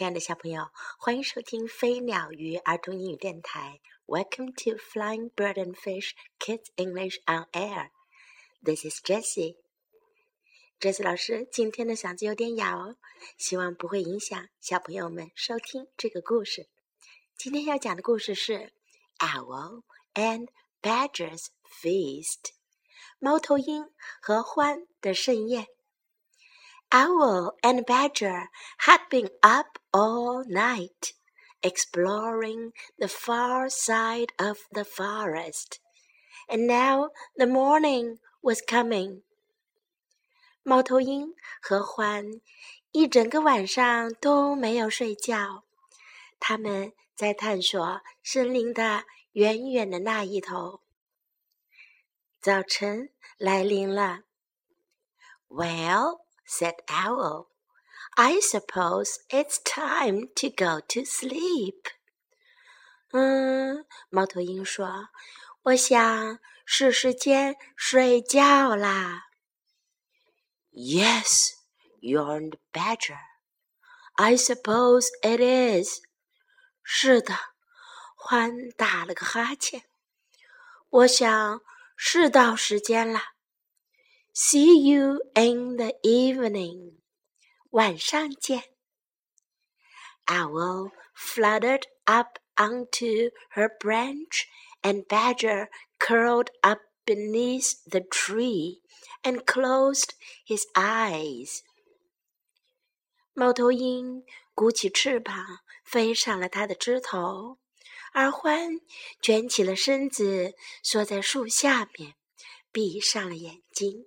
亲爱的小朋友，欢迎收听飞鸟鱼儿童英语电台。Welcome to Flying Bird and Fish Kids English on Air. This is Jessie. Jessie 老师今天的嗓子有点哑哦，希望不会影响小朋友们收听这个故事。今天要讲的故事是《Owl and Badger's Feast》猫头鹰和獾的盛宴。Owl and Badger had been up all night, exploring the far side of the forest, and now the morning was coming. 猫头鹰和獾一整个晚上都没有睡觉，他们在探索森林的远远的那一头。早晨来临了。Well said Owl. I suppose it's time to go to sleep. 嗯，猫头鹰说：“我想是时间睡觉啦。” Yes, yawned Badger. I suppose it is. 是的，獾打了个哈欠。我想是到时间了。 See you in the evening. 晚上见。Owl fluttered up onto her branch, and Badger curled up beneath the tree and closed his eyes. 猫头鹰鼓起翅膀飞上了它的枝头，而獾卷起了身子，缩在树下面，闭上了眼睛。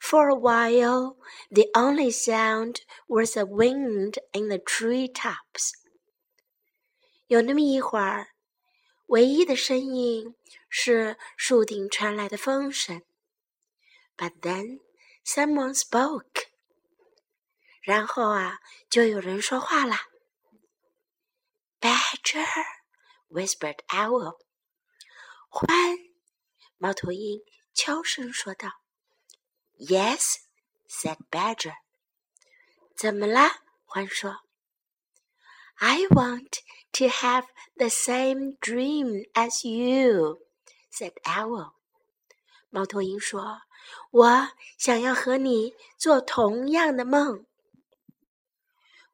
For a while, the only sound was the wind in the tree tops. 有那么一会儿，唯一的声音是树顶传来的风声。But then someone spoke. 然后啊，就有人说话啦。Badger, whispered Owl. 獾，猫头鹰悄声说道。 Yes, said Badger. 怎么啦？獾说。I want to have the same dream as you, said Owl. 猫头鹰说：“我想要和你做同样的梦。”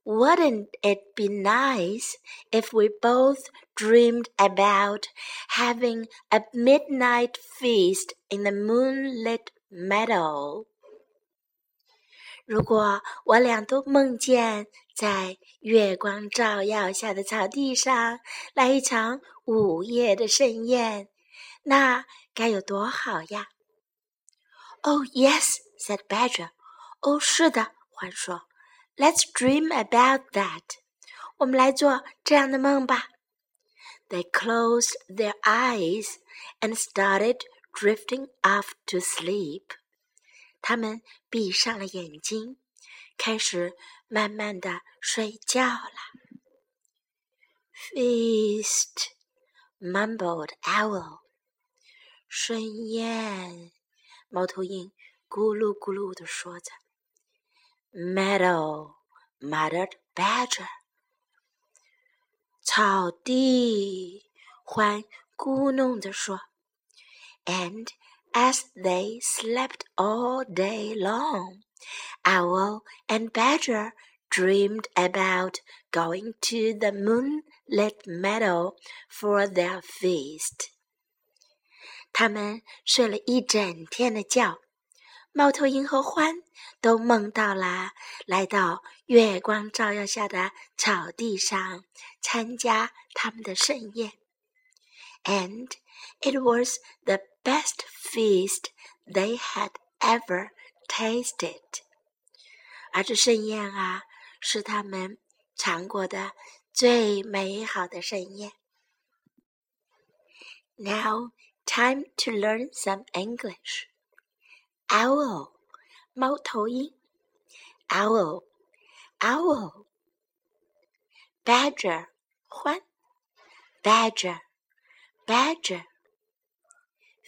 Wouldn't it be nice if we both dreamed about having a midnight feast in the moonlit meadow。如果我俩都梦见在月光照耀下的草地上来一场午夜的盛宴，那该有多好呀！Oh yes, said Badger. 哦，是的，獾说。Let's dream about that. 我们来做这样的梦吧。They closed their eyes and started drifting off to sleep. 他们闭上了眼睛，开始慢慢的睡觉了。Feast, mumbled owl. 盛宴，猫头鹰咕噜咕噜的说着。Meadow, muttered badger. 草地，獾咕哝着说。 and as they slept all day long, Owl and Badger dreamed about going to the moonlit meadow for their feast. 他们睡了一整天的觉，猫头鹰和獾都梦到了来到月光照耀下的草地上参加他们的盛宴。And it was the best feast they had ever tasted。而这盛宴啊，是他们尝过的最美好的盛宴。Now, time to learn some English. Owl，猫头鹰。Owl, owl. Badger, 獾。Badger, badger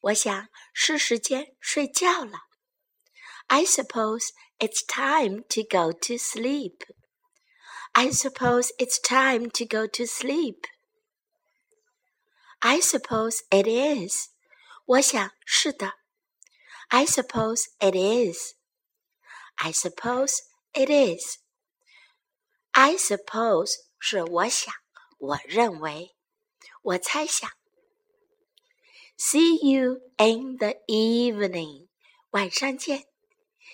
我想是时间睡觉了。I suppose it's time to go to sleep. I suppose it's time to go to sleep. I suppose it is. 我想是的。I suppose it is. I suppose it is. I suppose 是我想，我认为，我猜想。 See you in the evening. 晚上见。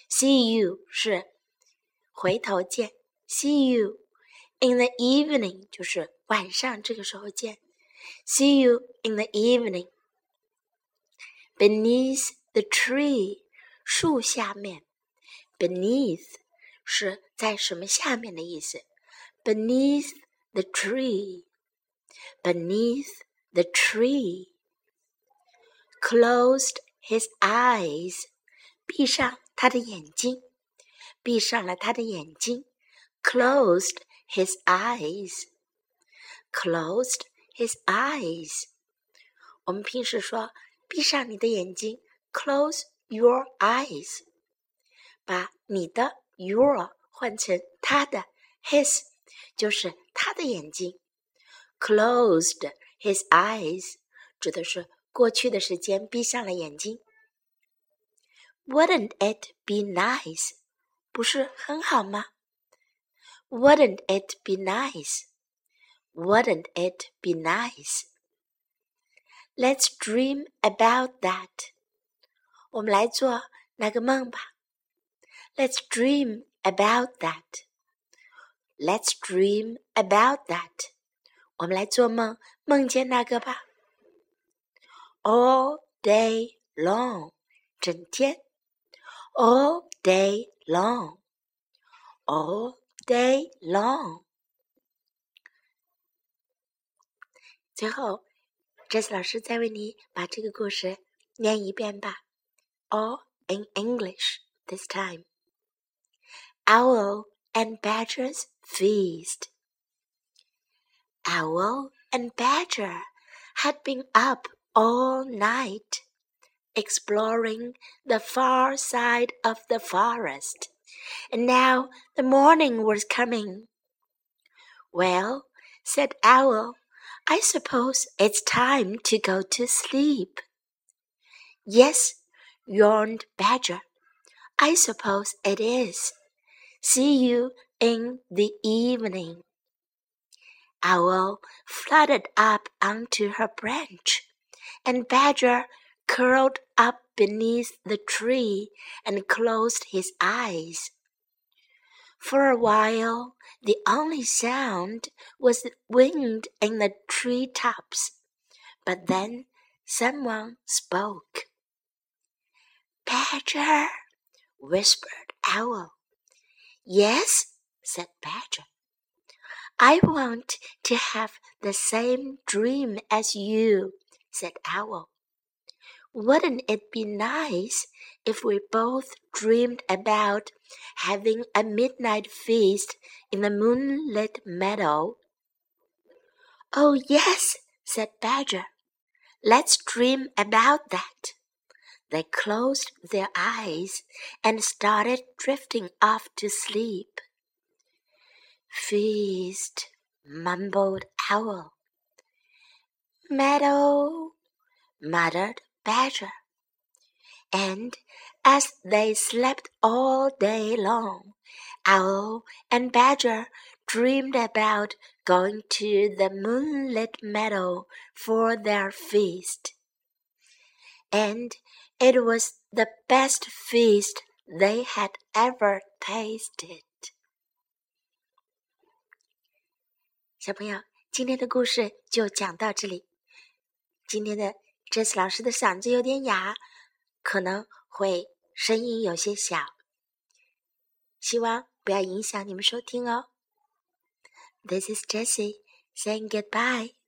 See you 是回头见。See you in the evening 就是晚上这个时候见。See you in the evening. Beneath the tree 树下面。Beneath 是在什么下面的意思。Beneath the tree. Beneath the tree. Closed his eyes. 闭上他的眼睛，闭上了他的眼睛，closed his eyes，closed his eyes。我们平时说闭上你的眼睛，close your eyes，把你的 your 换成他的 his，就是他的眼睛，closed his eyes 指的是 过去的时间闭上了眼睛。Wouldn't it be nice？不是很好吗？Wouldn't it be nice？Wouldn't it be nice？Let's dream about that。我们来做那个梦吧。Let's dream about that。Let's dream about that。我们来做梦，梦见那个吧。All day long，整天。all day long, all day long。最后，Jess 老师再为你把这个故事念一遍吧，all in English this time. Owl and Badger's Feast. Owl and Badger had been up all night exploring the far side of the forest, and now the morning was coming. Well, said Owl, I suppose it's time to go to sleep. Yes, yawned Badger. I suppose it is. See you in the evening. Owl fluttered up onto her branch, and Badger curled up beneath the tree and closed his eyes. For a while, the only sound was the wind in the tree tops. But then someone spoke. Badger, whispered Owl. Yes, said Badger. I want to have the same dream as you, said Owl. Wouldn't it be nice if we both dreamed about having a midnight feast in the moonlit meadow? Oh, yes, said Badger. Let's dream about that. They closed their eyes and started drifting off to sleep. Feast, mumbled Owl Meadow, muttered Badger. And as they slept all day long, Owl and Badger dreamed about going to the moonlit meadow for their feast. And it was the best feast they had ever tasted. 小朋友，今天的故事就讲到这里。 今天的 Jessie 老师的嗓子有点哑，可能会声音有些小，希望不要影响你们收听哦。This is Jessie. saying goodbye.